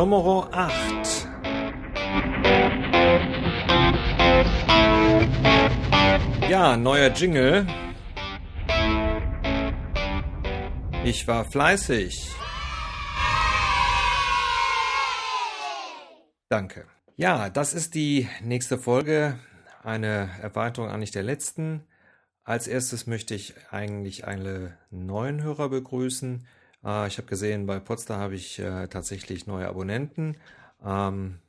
Nummer 8. Ja, neuer Jingle. Ich war fleißig. Danke. Ja, das ist die nächste Folge. Eine Erweiterung eigentlich der letzten. Als erstes möchte ich eigentlich alle neuen Hörer begrüßen. Äh, ich habe gesehen, bei Potsdam habe ich äh, tatsächlich neue Abonnenten. Ähm,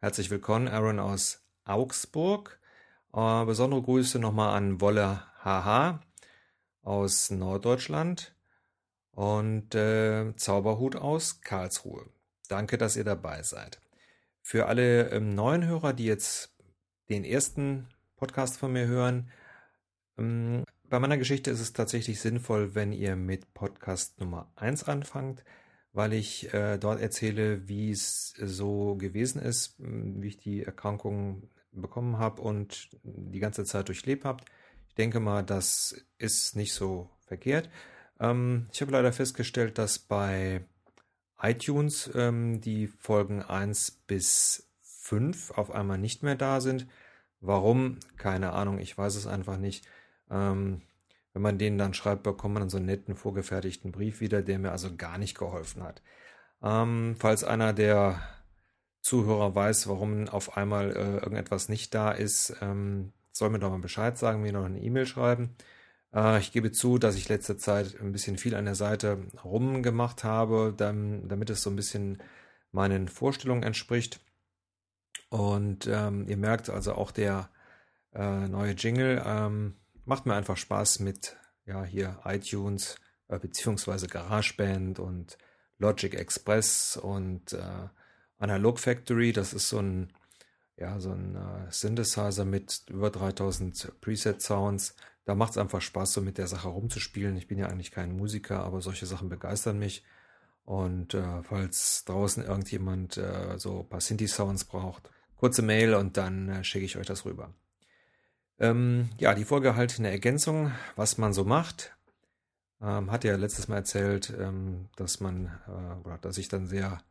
herzlich willkommen, Aaron aus Augsburg. Äh, besondere Grüße nochmal an Wolle HH aus Norddeutschland und äh, Zauberhut aus Karlsruhe. Danke, dass ihr dabei seid. Für alle ähm, neuen Hörer, die jetzt den ersten Podcast von mir hören, ähm, bei meiner Geschichte ist es tatsächlich sinnvoll, wenn ihr mit Podcast Nummer 1 anfangt, weil ich äh, dort erzähle, wie es so gewesen ist, wie ich die Erkrankung bekommen habe und die ganze Zeit durchlebt habe. Ich denke mal, das ist nicht so verkehrt. Ähm, ich habe leider festgestellt, dass bei iTunes ähm, die Folgen 1 bis 5 auf einmal nicht mehr da sind. Warum? Keine Ahnung, ich weiß es einfach nicht. Ähm, wenn man den dann schreibt, bekommt man dann so einen netten vorgefertigten Brief wieder, der mir also gar nicht geholfen hat. Ähm, falls einer der Zuhörer weiß, warum auf einmal äh, irgendetwas nicht da ist, ähm, soll mir doch mal Bescheid sagen, mir noch eine E-Mail schreiben. Äh, ich gebe zu, dass ich letzte Zeit ein bisschen viel an der Seite rumgemacht habe, damit es so ein bisschen meinen Vorstellungen entspricht. Und ähm, ihr merkt also auch der äh, neue Jingle ähm, macht mir einfach Spaß mit ja hier iTunes äh, beziehungsweise GarageBand und Logic Express und äh, Analog Factory. Das ist so ein ja so ein äh, Synthesizer mit über 3000 Preset Sounds. Da macht es einfach Spaß, so mit der Sache rumzuspielen. Ich bin ja eigentlich kein Musiker, aber solche Sachen begeistern mich. Und äh, falls draußen irgendjemand äh, so ein paar Synthi-Sounds braucht, kurze Mail und dann äh, schicke ich euch das rüber. Ähm, ja, die Folge halt eine Ergänzung, was man so macht. Ähm, hat ja letztes Mal erzählt, ähm, dass man, äh, oder dass ich dann sehr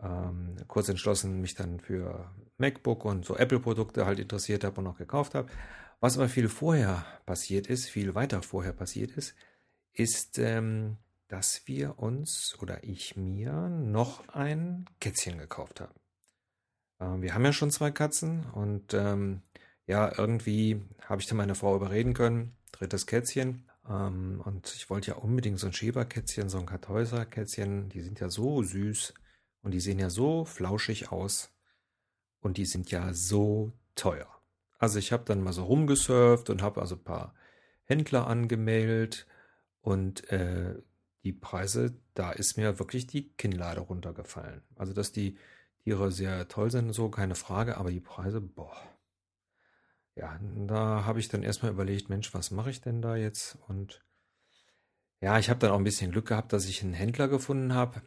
ähm, kurz entschlossen mich dann für MacBook und so Apple-Produkte halt interessiert habe und auch gekauft habe. Was aber viel vorher passiert ist, viel weiter vorher passiert ist, ist, ähm, dass wir uns oder ich mir noch ein Kätzchen gekauft habe. Ähm, wir haben ja schon zwei Katzen und ja, irgendwie habe ich dann meine Frau überreden können, drittes Kätzchen. Ähm, und ich wollte ja unbedingt so ein Schäberkätzchen, so ein Kartäuserkätzchen. Die sind ja so süß und die sehen ja so flauschig aus. Und die sind ja so teuer. Also ich habe dann mal so rumgesurft und habe also ein paar Händler angemeldet. Und äh, die Preise, da ist mir wirklich die Kinnlade runtergefallen. Also dass die Tiere sehr toll sind, so keine Frage, aber die Preise, boah ja, da habe ich dann erstmal überlegt, Mensch, was mache ich denn da jetzt? Und ja, ich habe dann auch ein bisschen Glück gehabt, dass ich einen Händler gefunden habe,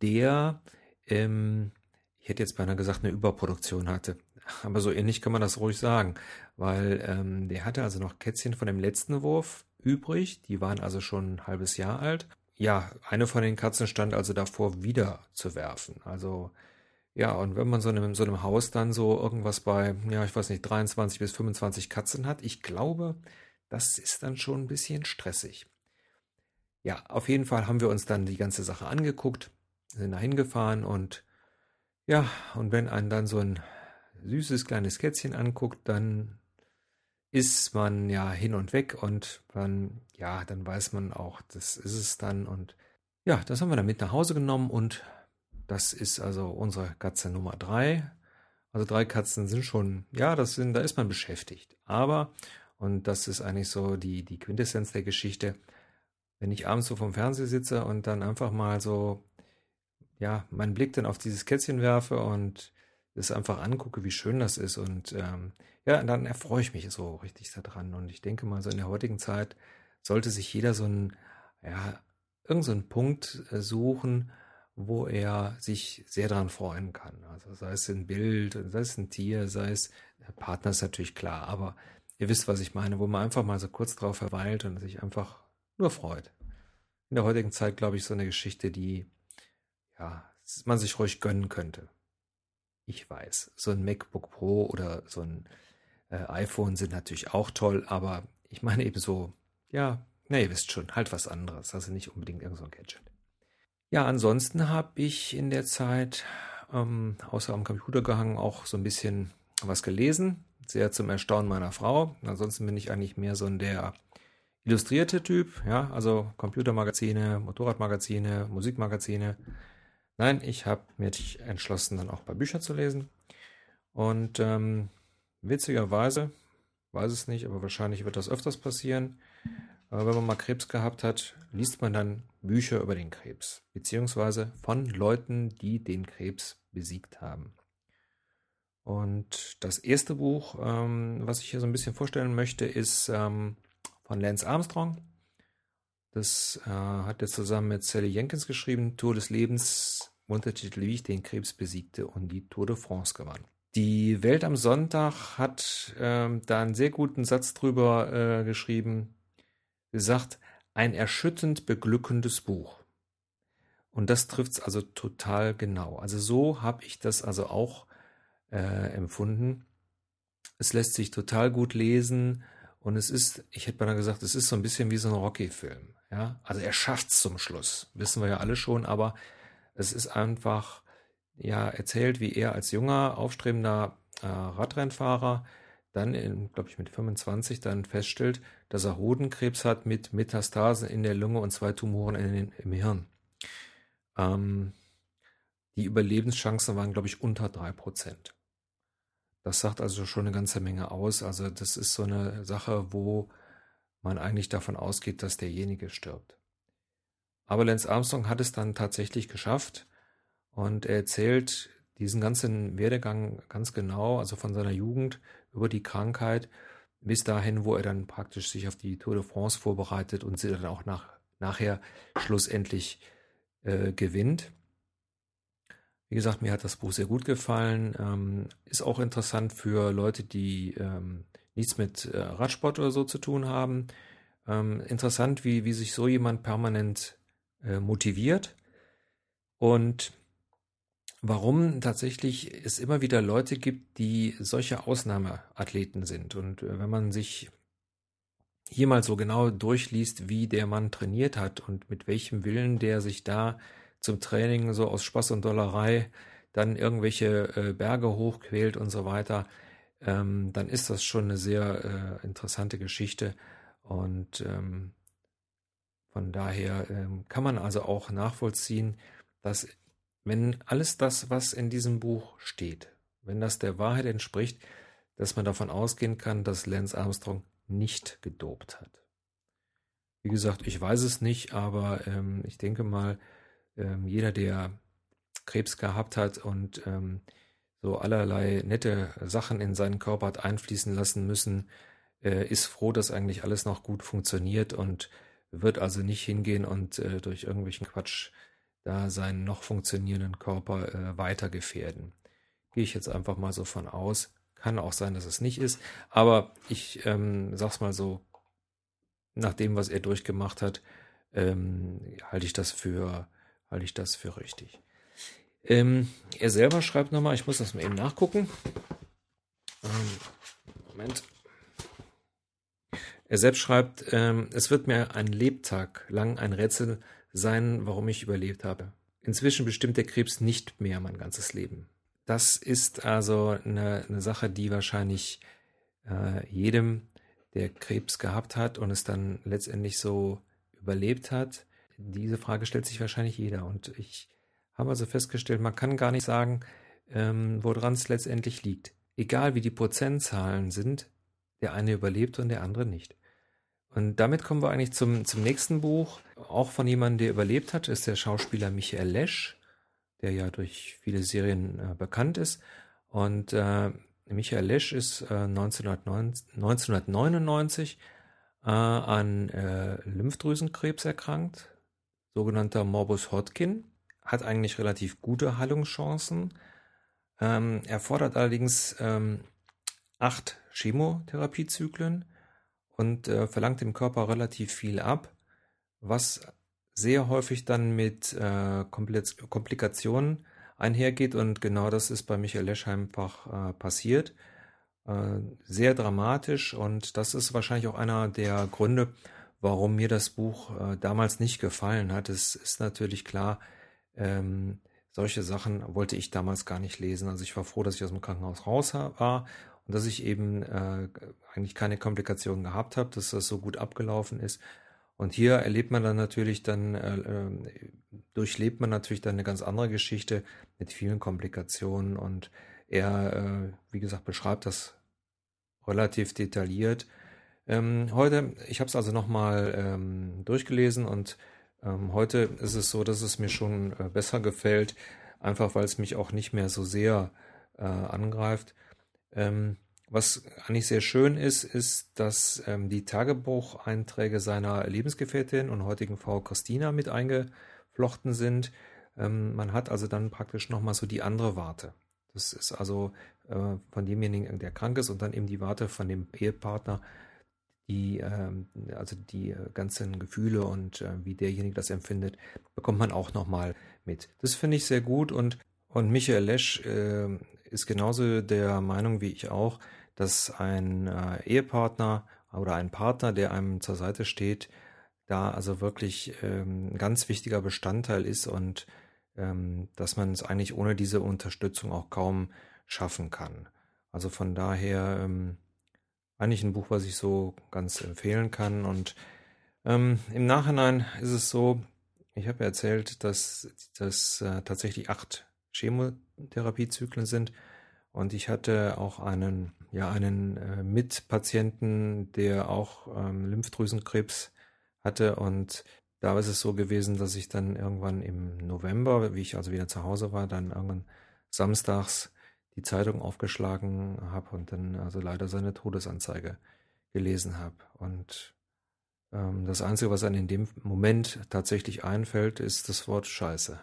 der, ähm, ich hätte jetzt beinahe gesagt, eine Überproduktion hatte. Aber so ähnlich kann man das ruhig sagen, weil ähm, der hatte also noch Kätzchen von dem letzten Wurf übrig. Die waren also schon ein halbes Jahr alt. Ja, eine von den Katzen stand also davor, wieder zu werfen. Also ja, und wenn man so in einem, so einem Haus dann so irgendwas bei, ja, ich weiß nicht, 23 bis 25 Katzen hat, ich glaube, das ist dann schon ein bisschen stressig. Ja, auf jeden Fall haben wir uns dann die ganze Sache angeguckt, sind da hingefahren und ja, und wenn einen dann so ein süßes kleines Kätzchen anguckt, dann ist man ja hin und weg und dann, ja, dann weiß man auch, das ist es dann und ja, das haben wir dann mit nach Hause genommen und das ist also unsere Katze Nummer drei. Also drei Katzen sind schon, ja, das sind, da ist man beschäftigt. Aber, und das ist eigentlich so die, die Quintessenz der Geschichte, wenn ich abends so vom Fernseher sitze und dann einfach mal so, ja, meinen Blick dann auf dieses Kätzchen werfe und es einfach angucke, wie schön das ist. Und ähm, ja, dann erfreue ich mich so richtig daran. Und ich denke mal, so in der heutigen Zeit sollte sich jeder so einen, ja, irgendeinen so Punkt äh, suchen, wo er sich sehr daran freuen kann. Also sei es ein Bild, sei es ein Tier, sei es der Partner ist natürlich klar, aber ihr wisst, was ich meine, wo man einfach mal so kurz drauf verweilt und sich einfach nur freut. In der heutigen Zeit, glaube ich, so eine Geschichte, die ja man sich ruhig gönnen könnte. Ich weiß, so ein MacBook Pro oder so ein äh, iPhone sind natürlich auch toll, aber ich meine eben so, ja, na, ihr wisst schon, halt was anderes, also nicht unbedingt irgend so ein Gadget. Ja, ansonsten habe ich in der Zeit, ähm, außer am Computer gehangen, auch so ein bisschen was gelesen, sehr zum Erstaunen meiner Frau. Ansonsten bin ich eigentlich mehr so ein der illustrierte Typ, ja, also Computermagazine, Motorradmagazine, Musikmagazine. Nein, ich habe mich entschlossen, dann auch bei Büchern zu lesen. Und ähm, witzigerweise, weiß es nicht, aber wahrscheinlich wird das öfters passieren. Aber wenn man mal Krebs gehabt hat, liest man dann Bücher über den Krebs, beziehungsweise von Leuten, die den Krebs besiegt haben. Und das erste Buch, ähm, was ich hier so ein bisschen vorstellen möchte, ist ähm, von Lance Armstrong. Das äh, hat er zusammen mit Sally Jenkins geschrieben, Tour des Lebens, Untertitel, wie ich den Krebs besiegte und die Tour de France gewann. Die Welt am Sonntag hat äh, da einen sehr guten Satz drüber äh, geschrieben, gesagt, ein erschütternd beglückendes Buch. Und das trifft es also total genau. Also so habe ich das also auch äh, empfunden. Es lässt sich total gut lesen und es ist, ich hätte mal gesagt, es ist so ein bisschen wie so ein Rocky-Film. Ja, also er schafft es zum Schluss, wissen wir ja alle schon, aber es ist einfach, ja, erzählt, wie er als junger, aufstrebender äh, Radrennfahrer dann, glaube ich, mit 25 dann feststellt, dass er Hodenkrebs hat mit Metastasen in der Lunge und zwei Tumoren in im Hirn. Ähm, die Überlebenschancen waren, glaube ich, unter drei Prozent. Das sagt also schon eine ganze Menge aus. Also das ist so eine Sache, wo man eigentlich davon ausgeht, dass derjenige stirbt. Aber Lance Armstrong hat es dann tatsächlich geschafft und er erzählt diesen ganzen Werdegang ganz genau, also von seiner Jugend über die Krankheit bis dahin, wo er dann praktisch sich auf die Tour de France vorbereitet und sie dann auch nach, nachher schlussendlich äh, gewinnt. Wie gesagt, mir hat das Buch sehr gut gefallen. Ähm, ist auch interessant für Leute, die ähm, nichts mit äh, Radsport oder so zu tun haben. Ähm, interessant, wie, wie sich so jemand permanent äh, motiviert und warum tatsächlich es immer wieder Leute gibt, die solche Ausnahmeathleten sind. Und äh, wenn man sich hier mal so genau durchliest, wie der Mann trainiert hat und mit welchem Willen der sich da zum Training so aus Spaß und Dollerei dann irgendwelche äh, Berge hochquält und so weiter, ähm, dann ist das schon eine sehr äh, interessante Geschichte. Und ähm, von daher ähm, kann man also auch nachvollziehen, dass wenn alles das, was in diesem Buch steht, wenn das der Wahrheit entspricht, dass man davon ausgehen kann, dass Lance Armstrong nicht gedopt hat. Wie gesagt, ich weiß es nicht, aber ähm, ich denke mal, ähm, jeder, der Krebs gehabt hat und ähm, so allerlei nette Sachen in seinen Körper hat einfließen lassen müssen, äh, ist froh, dass eigentlich alles noch gut funktioniert und wird also nicht hingehen und äh, durch irgendwelchen Quatsch da seinen noch funktionierenden Körper äh, weiter gefährden. Gehe ich jetzt einfach mal so von aus. Kann auch sein, dass es nicht ist, aber ich ähm, sag's mal so, nach dem, was er durchgemacht hat, ähm, halte ich das für halte ich das für richtig. Ähm, er selber schreibt nochmal, ich muss das mal eben nachgucken. Ähm, Moment. Er selbst schreibt, ähm, es wird mir ein Lebtag lang ein Rätsel sein, warum ich überlebt habe. Inzwischen bestimmt der Krebs nicht mehr mein ganzes Leben. Das ist also eine, eine Sache, die wahrscheinlich äh, jedem, der Krebs gehabt hat und es dann letztendlich so überlebt hat, diese Frage stellt sich wahrscheinlich jeder. Und ich habe also festgestellt, man kann gar nicht sagen, ähm, woran es letztendlich liegt. Egal wie die Prozentzahlen sind, der eine überlebt und der andere nicht. Und damit kommen wir eigentlich zum, zum nächsten Buch. Auch von jemandem, der überlebt hat, ist der Schauspieler Michael Lesch, der ja durch viele Serien äh, bekannt ist. Und äh, Michael Lesch ist äh, 1999 äh, an äh, Lymphdrüsenkrebs erkrankt, sogenannter Morbus Hodgkin, hat eigentlich relativ gute Heilungschancen, ähm, erfordert allerdings ähm, acht Chemotherapiezyklen und äh, verlangt dem Körper relativ viel ab, was sehr häufig dann mit äh, Komplikationen einhergeht und genau das ist bei Michael Lesch einfach äh, passiert. Äh, sehr dramatisch und das ist wahrscheinlich auch einer der Gründe, warum mir das Buch äh, damals nicht gefallen hat. Es ist natürlich klar, ähm, solche Sachen wollte ich damals gar nicht lesen. Also ich war froh, dass ich aus dem Krankenhaus raus war und dass ich eben äh, eigentlich keine Komplikationen gehabt habe, dass das so gut abgelaufen ist. Und hier erlebt man dann natürlich dann, äh, äh, durchlebt man natürlich dann eine ganz andere Geschichte mit vielen Komplikationen und er, äh, wie gesagt, beschreibt das relativ detailliert. Ähm, heute, ich habe es also nochmal ähm, durchgelesen und ähm, heute ist es so, dass es mir schon äh, besser gefällt, einfach weil es mich auch nicht mehr so sehr äh, angreift. Ähm, was eigentlich sehr schön ist, ist, dass ähm, die Tagebucheinträge seiner Lebensgefährtin und heutigen Frau Christina mit eingeflochten sind. Ähm, man hat also dann praktisch nochmal so die andere Warte. Das ist also äh, von demjenigen, der krank ist und dann eben die Warte von dem Ehepartner, die, ähm, also die ganzen Gefühle und äh, wie derjenige das empfindet, bekommt man auch nochmal mit. Das finde ich sehr gut und, und Michael Lesch äh, ist genauso der Meinung wie ich auch, dass ein äh, Ehepartner oder ein Partner, der einem zur Seite steht, da also wirklich ähm, ein ganz wichtiger Bestandteil ist und ähm, dass man es eigentlich ohne diese Unterstützung auch kaum schaffen kann. Also von daher ähm, eigentlich ein Buch, was ich so ganz empfehlen kann. Und ähm, im Nachhinein ist es so, ich habe erzählt, dass das äh, tatsächlich acht Chemotherapiezyklen sind. Und ich hatte auch einen, ja, einen äh, Mitpatienten, der auch ähm, Lymphdrüsenkrebs hatte. Und da ist es so gewesen, dass ich dann irgendwann im November, wie ich also wieder zu Hause war, dann irgendwann samstags die Zeitung aufgeschlagen habe und dann also leider seine Todesanzeige gelesen habe. Und ähm, das Einzige, was einem in dem Moment tatsächlich einfällt, ist das Wort Scheiße.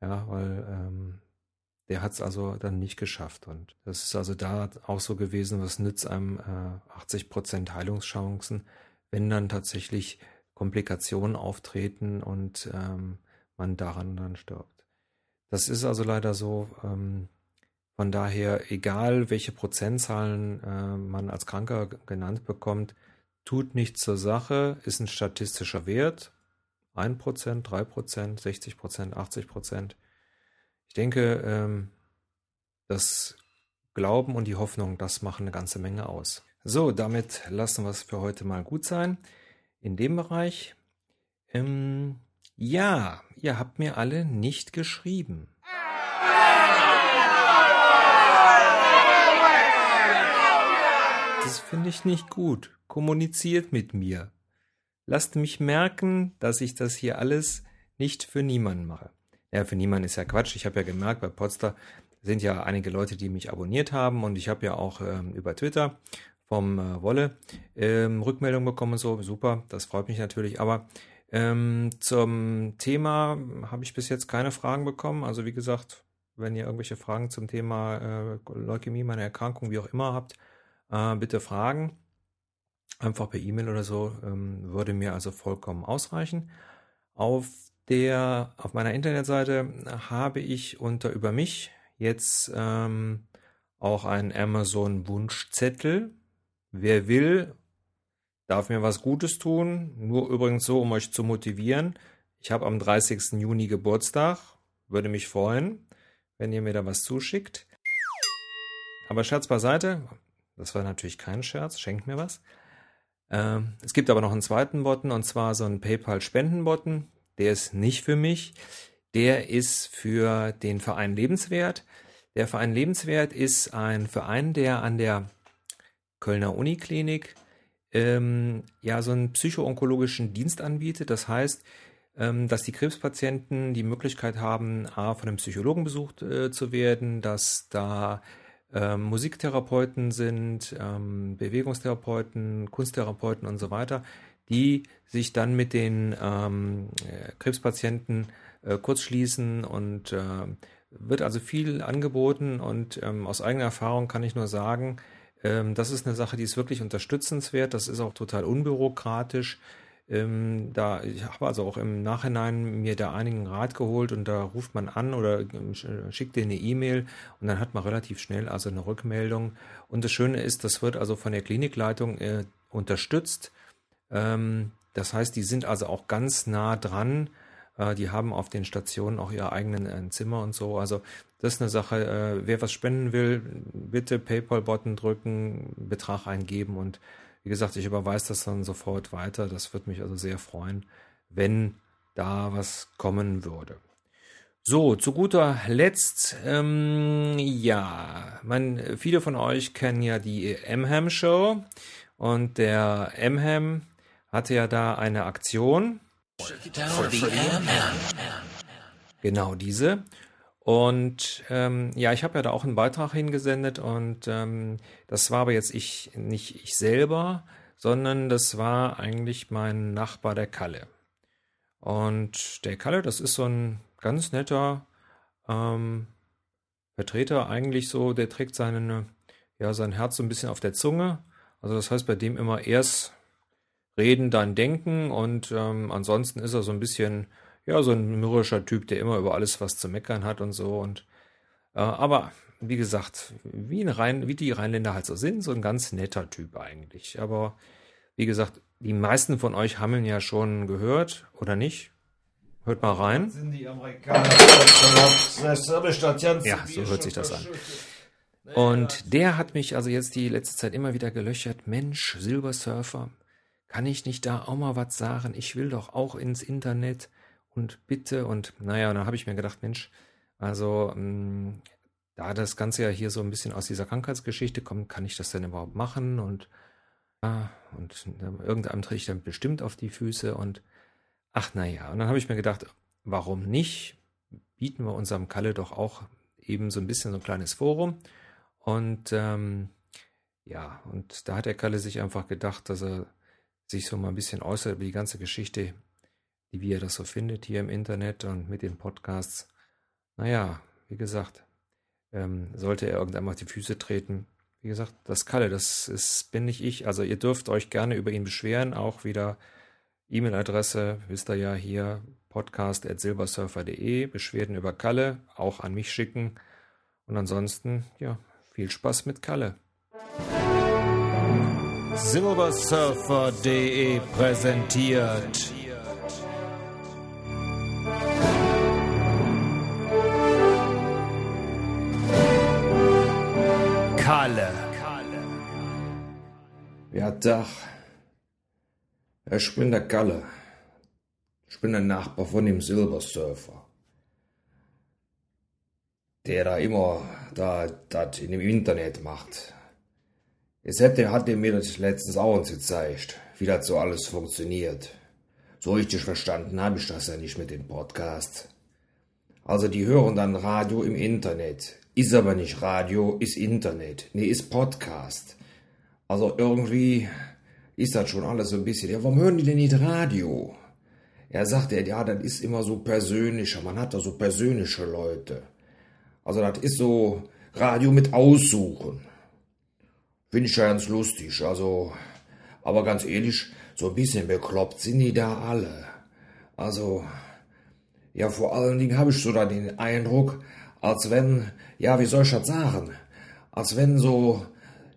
Ja, weil ähm, der hat es also dann nicht geschafft. Und das ist also da auch so gewesen, was nützt einem äh, 80% Heilungschancen, wenn dann tatsächlich Komplikationen auftreten und ähm, man daran dann stirbt. Das ist also leider so. Ähm, von daher, egal welche Prozentzahlen äh, man als Kranker genannt bekommt, tut nichts zur Sache, ist ein statistischer Wert. 1%, 3%, 60%, 80% denke, ähm, das Glauben und die Hoffnung, das machen eine ganze Menge aus. So, damit lassen wir es für heute mal gut sein. In dem Bereich. Ähm, ja, ihr habt mir alle nicht geschrieben. Das finde ich nicht gut. Kommuniziert mit mir. Lasst mich merken, dass ich das hier alles nicht für niemanden mache. Ja, für niemanden ist ja Quatsch. Ich habe ja gemerkt, bei Podster sind ja einige Leute, die mich abonniert haben und ich habe ja auch ähm, über Twitter vom äh, Wolle ähm, Rückmeldung bekommen so. Super, das freut mich natürlich. Aber ähm, zum Thema habe ich bis jetzt keine Fragen bekommen. Also wie gesagt, wenn ihr irgendwelche Fragen zum Thema äh, Leukämie, meine Erkrankung, wie auch immer habt, äh, bitte fragen. Einfach per E-Mail oder so ähm, würde mir also vollkommen ausreichen. Auf der auf meiner Internetseite habe ich unter über mich jetzt ähm, auch einen Amazon Wunschzettel. Wer will, darf mir was Gutes tun. Nur übrigens so, um euch zu motivieren. Ich habe am 30. Juni Geburtstag. Würde mich freuen, wenn ihr mir da was zuschickt. Aber Scherz beiseite. Das war natürlich kein Scherz. Schenkt mir was. Ähm, es gibt aber noch einen zweiten Button und zwar so einen PayPal-Spenden-Button der ist nicht für mich. Der ist für den Verein Lebenswert. Der Verein Lebenswert ist ein Verein, der an der Kölner Uniklinik ähm, ja so einen psychoonkologischen Dienst anbietet. Das heißt, ähm, dass die Krebspatienten die Möglichkeit haben, A, von einem Psychologen besucht äh, zu werden, dass da ähm, Musiktherapeuten sind, ähm, Bewegungstherapeuten, Kunsttherapeuten und so weiter, die sich dann mit den ähm, Krebspatienten äh, kurzschließen und äh, wird also viel angeboten und ähm, aus eigener Erfahrung kann ich nur sagen, ähm, das ist eine Sache, die ist wirklich unterstützenswert, das ist auch total unbürokratisch. Ähm, da, ich habe also auch im Nachhinein mir da einigen Rat geholt und da ruft man an oder ähm, schickt dir eine E-Mail und dann hat man relativ schnell also eine Rückmeldung. Und das Schöne ist, das wird also von der Klinikleitung äh, unterstützt. Ähm, das heißt, die sind also auch ganz nah dran. Äh, die haben auf den Stationen auch ihr eigenen äh, Zimmer und so. Also das ist eine Sache. Äh, wer was spenden will, bitte PayPal-Button drücken, Betrag eingeben und wie gesagt, ich überweise das dann sofort weiter. Das würde mich also sehr freuen, wenn da was kommen würde. So, zu guter Letzt, ähm, ja, man, viele von euch kennen ja die M-Ham Show und der M-Ham hatte ja da eine Aktion. Genau diese. Und ähm, ja, ich habe ja da auch einen Beitrag hingesendet und ähm, das war aber jetzt ich nicht ich selber, sondern das war eigentlich mein Nachbar der Kalle. Und der Kalle, das ist so ein ganz netter ähm, Vertreter, eigentlich so, der trägt seine, ja, sein Herz so ein bisschen auf der Zunge. Also das heißt bei dem immer erst reden, dann denken und ähm, ansonsten ist er so ein bisschen ja, so ein mürrischer Typ, der immer über alles was zu meckern hat und so. Und äh, aber wie gesagt, wie, ein Rhein, wie die Rheinländer halt so sind, so ein ganz netter Typ eigentlich. Aber wie gesagt, die meisten von euch haben ihn ja schon gehört, oder nicht? Hört mal rein. Sind die Amerikaner ja, so hört sich das an. Und der hat mich also jetzt die letzte Zeit immer wieder gelöchert. Mensch, Silbersurfer, kann ich nicht da auch mal was sagen? Ich will doch auch ins Internet und bitte und naja, und dann habe ich mir gedacht, Mensch, also mh, mm, da das Ganze ja hier so ein bisschen aus dieser Krankheitsgeschichte kommt, kann ich das denn überhaupt machen? Und, ah, und irgendeinem trete ich dann bestimmt auf die Füße und ach naja, und dann habe ich mir gedacht, warum nicht? Bieten wir unserem Kalle doch auch eben so ein bisschen so ein kleines Forum. Und ähm, ja, und da hat der Kalle sich einfach gedacht, dass er sich so mal ein bisschen äußert über die ganze Geschichte wie ihr das so findet hier im Internet und mit den Podcasts. Naja, wie gesagt, ähm, sollte er irgendwann auf die Füße treten. Wie gesagt, das Kalle, das ist, bin nicht ich. Also ihr dürft euch gerne über ihn beschweren. Auch wieder E-Mail-Adresse, wisst ihr ja hier, podcast.silbersurfer.de. Beschwerden über Kalle, auch an mich schicken. Und ansonsten, ja, viel Spaß mit Kalle. Silbersurfer.de präsentiert Kalle. Ja, Tag. Ich bin der Kalle. Ich bin der Nachbar von dem Silbersurfer. Der da immer da das in dem Internet macht. Jetzt hätte, hat er mir das letztens auch uns gezeigt, wie das so alles funktioniert. So richtig verstanden habe ich das ja nicht mit dem Podcast. Also die hören dann Radio im Internet. Ist aber nicht Radio, ist Internet. Nee, ist Podcast. Also irgendwie ist das schon alles so ein bisschen. Ja, warum hören die denn nicht Radio? Er sagt er, ja, das ist immer so persönlicher. Man hat da so persönliche Leute. Also das ist so Radio mit Aussuchen. Finde ich ja ganz lustig. Also, aber ganz ehrlich, so ein bisschen bekloppt sind die da alle. Also, ja, vor allen Dingen habe ich so da den Eindruck, als wenn, ja, wie soll ich das sagen, als wenn so,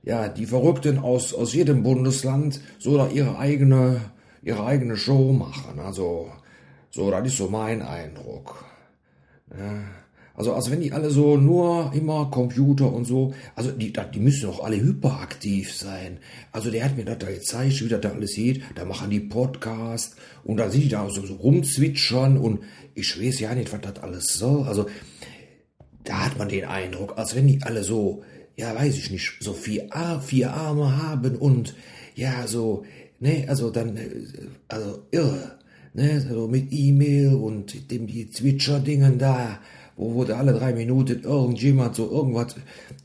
ja, die Verrückten aus, aus jedem Bundesland so da ihre eigene, ihre eigene Show machen. Also, so, das ist so mein Eindruck. Ja. Also, als wenn die alle so nur immer Computer und so, also die, die müssen doch alle hyperaktiv sein. Also der hat mir das da gezeigt, wie das da alles sieht. Da machen die Podcast und da sind die da so, so rumzwitschern und ich weiß ja nicht, was das alles soll. Also da hat man den Eindruck, als wenn die alle so, ja, weiß ich nicht, so vier, vier Arme haben und ja, so, ne, also dann, äh, also irre, ne, so mit E-Mail und dem die Zwitscher-Dingen da, wo, wo da alle drei Minuten irgendjemand so irgendwas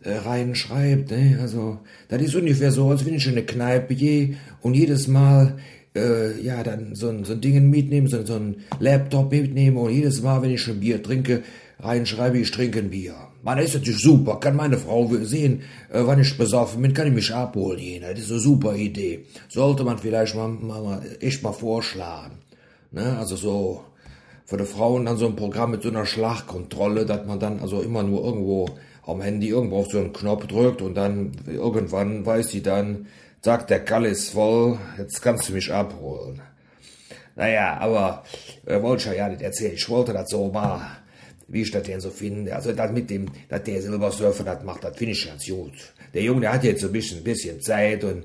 äh, reinschreibt, ne, also, das ist ungefähr so, als wenn ich in eine Kneipe gehe und jedes Mal äh, ja, dann so ein, so ein Ding mitnehmen, so, so ein Laptop mitnehmen und jedes Mal, wenn ich ein Bier trinke, reinschreibe, ich trinke ein Bier. Man, das ist natürlich super. Kann meine Frau sehen, äh, wann ich besoffen bin, kann ich mich abholen gehen. Das ist eine super Idee. Sollte man vielleicht mal, mal, mal echt mal vorschlagen. Ne? Also so für die Frauen dann so ein Programm mit so einer Schlagkontrolle, dass man dann also immer nur irgendwo am Handy irgendwo auf so einen Knopf drückt und dann irgendwann weiß sie dann, sagt der Kall ist voll, jetzt kannst du mich abholen. Naja, aber äh, wollte ich ja nicht erzählen. Ich wollte das so mal, wie ich das denn so finde. Also das mit dem, dass der Silbersurfer das macht, das finde ich ganz gut. Der Junge, der hat jetzt so ein bisschen, ein bisschen Zeit und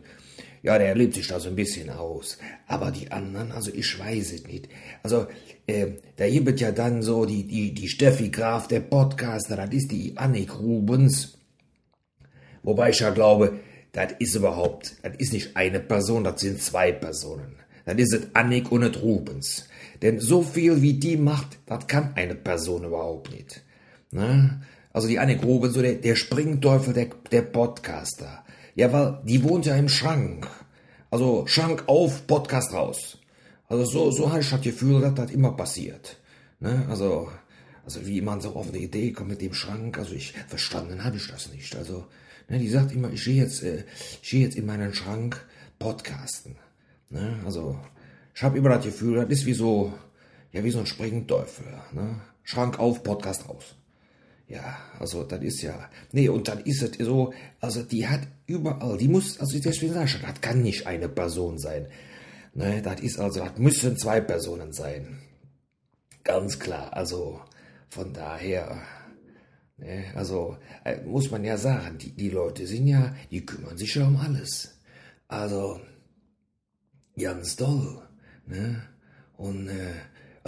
ja, der lebt sich da so ein bisschen aus. Aber die anderen, also ich weiß es nicht. Also, äh, da gibt ja dann so die, die, die Steffi Graf, der Podcaster, das ist die Annik Rubens. Wobei ich ja glaube, das ist überhaupt, das ist nicht eine Person, das sind zwei Personen. Dann ist es Annik und nicht Rubens. Denn so viel wie die macht, das kann eine Person überhaupt nicht. Ne? Also die Annik Rubens, so der, der Springteufel der, der Podcaster. Ja, weil die wohnt ja im Schrank. Also Schrank auf, Podcast raus. Also so, so habe ich das Gefühl, dass das immer passiert. Ne? Also, also wie man so auf eine Idee kommt mit dem Schrank, also ich verstanden habe ich das nicht. Also, ne, die sagt immer, ich gehe jetzt, äh, ich gehe jetzt in meinen Schrank podcasten. Ne? Also, ich habe immer das Gefühl, das ist wie so, ja, wie so ein Springteufel. Ne? Schrank auf, Podcast raus. Ja, also das ist ja. Nee, und dann ist es so, also die hat überall, die muss, also deswegen sage ich, das kann nicht eine Person sein. Ne, das ist also, das müssen zwei Personen sein. Ganz klar, also von daher, ne, also äh, muss man ja sagen, die, die Leute sind ja, die kümmern sich ja um alles. Also, ganz toll. Ne? Und äh,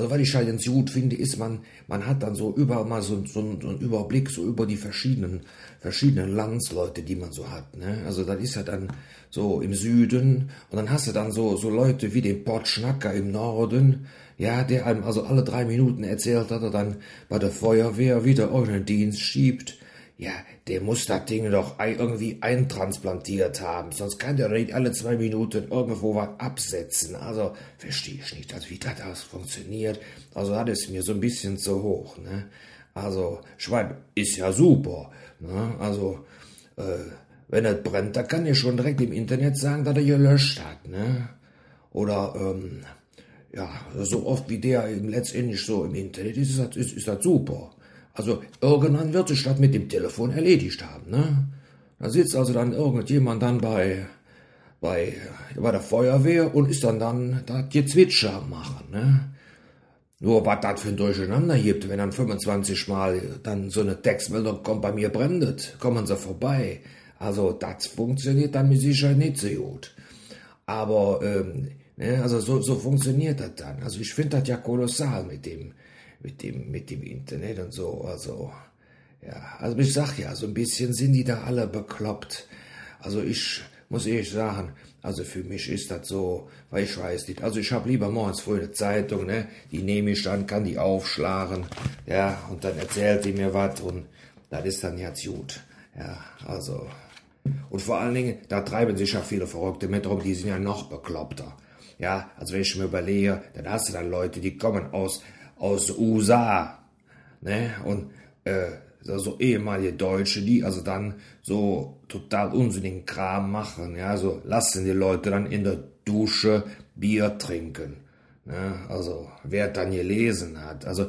also was ich halt ganz gut finde, ist, man, man hat dann so überall mal so, so, so einen Überblick so über die verschiedenen, verschiedenen Landsleute, die man so hat. Ne? Also das ist ja dann so im Süden und dann hast du dann so, so Leute wie den Portschnacker im Norden, ja, der einem also alle drei Minuten erzählt, dass er dann bei der Feuerwehr wieder euren Dienst schiebt ja, der muss das Ding doch irgendwie eintransplantiert haben, sonst kann der nicht alle zwei Minuten irgendwo was absetzen. Also verstehe ich nicht, wie das funktioniert. Also das ist mir so ein bisschen zu hoch. Ne? Also Schwein ist ja super. Ne? Also äh, wenn es brennt, da kann er schon direkt im Internet sagen, dass er gelöscht hat. Ne? Oder ähm, ja, so oft wie der letztendlich so im Internet ist, ist das, ist, ist das super. Also irgendwann wird sich das mit dem Telefon erledigt haben, ne? Da sitzt also dann irgendjemand dann bei, bei, bei der Feuerwehr und ist dann dann das Gezwitscher machen, ne? Nur was das für ein Durcheinander gibt, wenn dann 25 Mal dann so eine Textmeldung kommt, bei mir brennt, kommen sie vorbei. Also das funktioniert dann mit Sicherheit nicht so gut. Aber ähm, ne, also so, so funktioniert das dann. Also ich finde das ja kolossal mit dem, mit dem, mit dem Internet und so. Also, ja, also ich sag ja, so ein bisschen sind die da alle bekloppt. Also ich muss ehrlich sagen, also für mich ist das so, weil ich weiß nicht. Also ich habe lieber morgens früh eine Zeitung, ne? Die nehme ich dann, kann die aufschlagen, ja, und dann erzählt die mir was und das ist dann jetzt gut. Ja, also. Und vor allen Dingen, da treiben sich ja viele Verrückte mit rum, die sind ja noch bekloppter. Ja, also wenn ich mir überlege, dann hast du dann Leute, die kommen aus aus USA, ne? Und äh, so ehemalige Deutsche, die also dann so total unsinnigen Kram machen, ja, so lassen die Leute dann in der Dusche Bier trinken. Ne? Also wer dann gelesen hat, also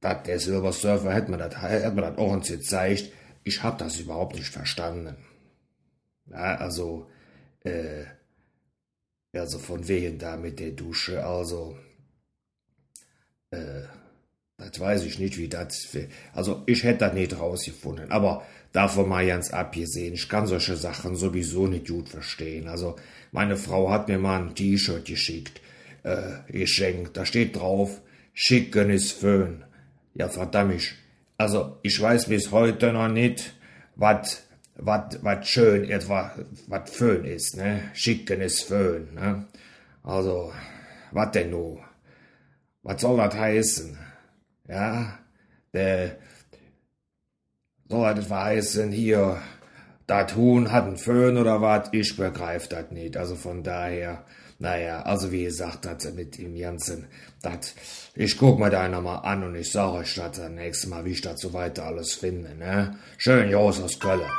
dat, der Silversurfer hätte man das hat man das auch uns gezeigt. Ich hab das überhaupt nicht verstanden. Ja, also äh, also von wegen da mit der Dusche, also äh, das weiß ich nicht, wie das. Also, ich hätte das nicht rausgefunden. Aber davon mal ganz abgesehen, ich kann solche Sachen sowieso nicht gut verstehen. Also, meine Frau hat mir mal ein T-Shirt geschickt, äh, geschenkt. Da steht drauf, schicken ist Föhn. Ja, verdammt. Also, ich weiß bis heute noch nicht, was was was schön etwa was Föhn ist, ne? Schicken ist Föhn, ne? Also, was denn nur? Was soll das heißen? Ja, der soll das heißen hier, dat Huhn hat einen Föhn oder wat, ich begreif dat nicht. Also von daher, naja, also wie gesagt, dat mit dem Jansen, dat, ich guck mir da mal an und ich sag euch das nächstes Mal, wie ich das so weiter alles finde, ne? Schön Jos aus Köln.